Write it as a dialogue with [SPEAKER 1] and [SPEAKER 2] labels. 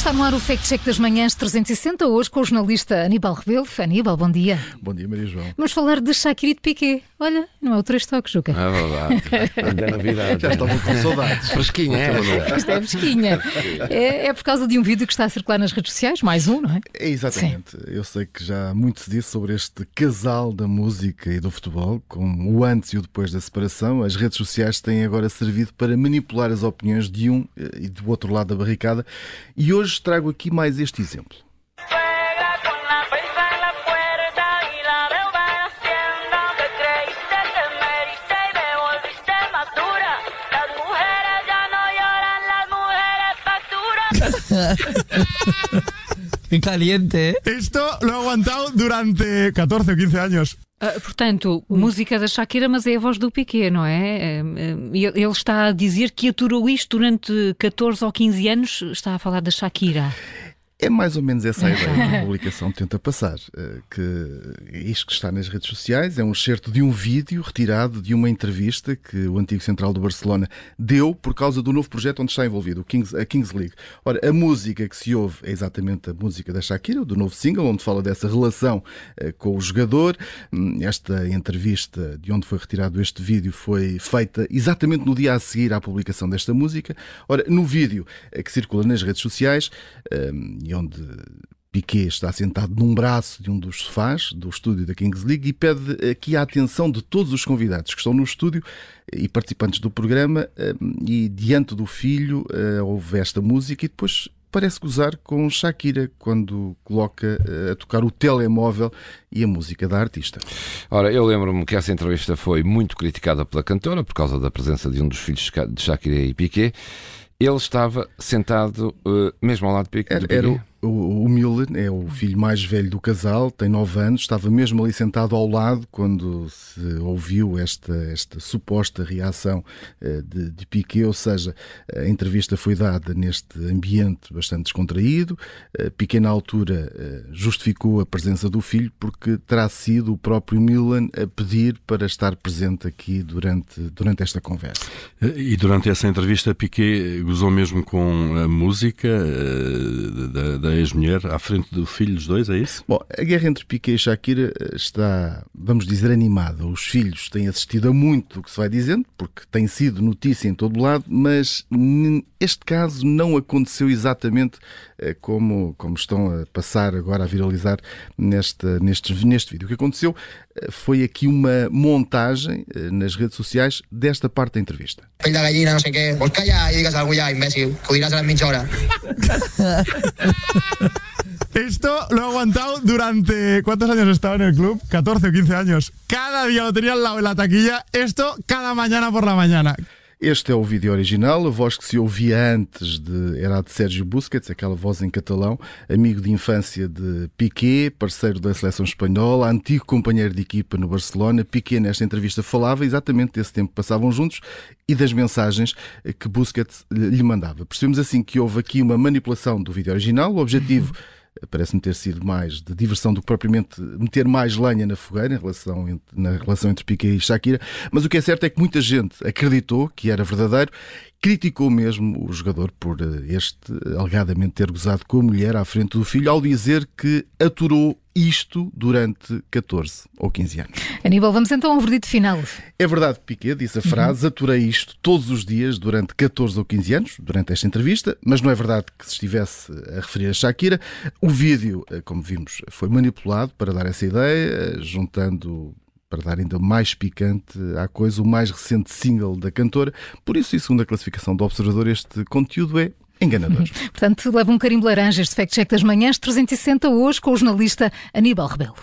[SPEAKER 1] Está no ar o Fact Check das Manhãs 360, hoje com o jornalista Aníbal Rebelo. Aníbal, bom dia.
[SPEAKER 2] Bom dia, Maria João.
[SPEAKER 1] Vamos falar de Shakira e de Piqué. Olha, não é o três toques, Juca.
[SPEAKER 3] É verdade. É novidade.
[SPEAKER 2] Já estavam com saudades.
[SPEAKER 3] Fresquinha, é?
[SPEAKER 1] Isto é pesquinha. É, é por causa de um vídeo que está a circular nas redes sociais, mais um, não é?
[SPEAKER 2] É exatamente. Eu sei que já muito se disse sobre este casal da música e do futebol, com o antes e o depois da separação. As redes sociais têm agora servido para manipular as opiniões de um eh, e do outro lado da barricada. E hoje hoje trago aqui mais este exemplo.
[SPEAKER 4] Qué caliente, ¿eh?
[SPEAKER 5] Esto lo he aguantado durante 14 o 15 años.
[SPEAKER 1] Ah, portanto, música da Shakira, mas é a voz do Piqué, não é? Ah, Ele está a dizer que aturou isto durante 14 ou 15 anos. Está a falar da Shakira.
[SPEAKER 2] É mais ou menos essa a ideia que a publicação tenta passar. eh, Que isto que está nas redes sociais é um excerto de um vídeo retirado de uma entrevista que o antigo central do Barcelona deu por causa do novo projeto onde está envolvido, Kings, a Kings League. Ora, a música que se ouve é exatamente a música da Shakira, do novo single, onde fala dessa relação eh, com o jogador. Hum, Esta entrevista de onde foi retirado este vídeo foi feita exatamente no dia a seguir à publicação desta música. Ora, no vídeo eh, que circula nas redes sociais, hum, e onde Piquet está sentado num braço de um dos sofás do estúdio da Kings League e pede aqui a atenção de todos os convidados que estão no estúdio e participantes do programa hum, e diante do filho eh, houve esta música e depois parece gozar com Shakira quando coloca eh, a tocar o telemóvel e a música da artista.
[SPEAKER 3] Ora, eu lembro-me que essa entrevista foi muito criticada pela cantora por causa da presença de um dos filhos de Shakira e Piqué. Ele estava sentado eh, mesmo ao lado de Piqué.
[SPEAKER 2] Era, era o, o, é o filho mais velho do casal, tem 9 anos, estava mesmo ali sentado ao lado quando se ouviu esta, esta suposta reação eh, de, de Piquet, ou seja, a entrevista foi dada neste ambiente bastante descontraído. Eh, Piquet, na altura, eh, justificou a presença do filho porque terá sido o próprio Milan a pedir para estar presente aqui durante, durante esta conversa.
[SPEAKER 6] E durante essa entrevista, Piquet gozou mesmo com a música da, da ex-mulher à frente do filho dos dois, é isso?
[SPEAKER 2] Bom, a guerra entre Piquet e Shakira eh, está, vamos dizer, animada. Os filhos têm assistido a muito do que se vai dizendo, porque tem sido notícia em todo lado, mas este caso não aconteceu exatamente eh, como, como estão a passar agora a viralizar neste, neste, neste vídeo. O que aconteceu eh, foi aqui uma montagem nas redes sociais desta parte da entrevista.
[SPEAKER 7] pell de gallina, no sé què. Vols callar i digues alguna cosa ja, imbècil, que ho diràs a la mitja hora.
[SPEAKER 5] Esto lo he aguantado durante. ¿Cuántos años estaba en el club? 14 o 15 años. Cada día lo tenía al lado de la taquilla. Esto cada mañana por la mañana.
[SPEAKER 2] Este é o vídeo original, a voz que se ouvia antes de, era a de Sérgio Busquets, aquela voz em catalão, amigo de infância de Piqué, parceiro da seleção espanhola, antigo companheiro de equipa no Barcelona. Piqué, nesta entrevista, falava exatamente desse tempo que passavam juntos e das mensagens que Busquets lhe mandava. Percebemos assim que houve aqui uma manipulação do vídeo original. O objetivo parece-me ter sido mais de diversão do que propriamente meter mais lenha na fogueira em relação, na relação entre Piqué e Shakira. Mas o que é certo é que muita gente acreditou que era verdadeiro, criticou mesmo o jogador por eh, este alegadamente ter gozado com a mulher à frente do filho ao dizer que aturou isto durante 14 ou 15 anos.
[SPEAKER 1] Aníbal, vamos então ao verdito final.
[SPEAKER 2] É verdade que Piquet disse a frase, aturei isto todos os dias durante 14 ou 15 anos, durante esta entrevista, mas não é verdade que se estivesse a referir a Shakira. O vídeo, eh, como vimos, foi manipulado para dar essa ideia, juntando para dar ainda mais picante à coisa, o mais recente single da cantora. Por isso, e segundo a classificação do Observador, este conteúdo é enganador.
[SPEAKER 1] Portanto, leva um carimbo laranja este Fact Check das Manhãs 360 hoje com o jornalista Aníbal Rebelo.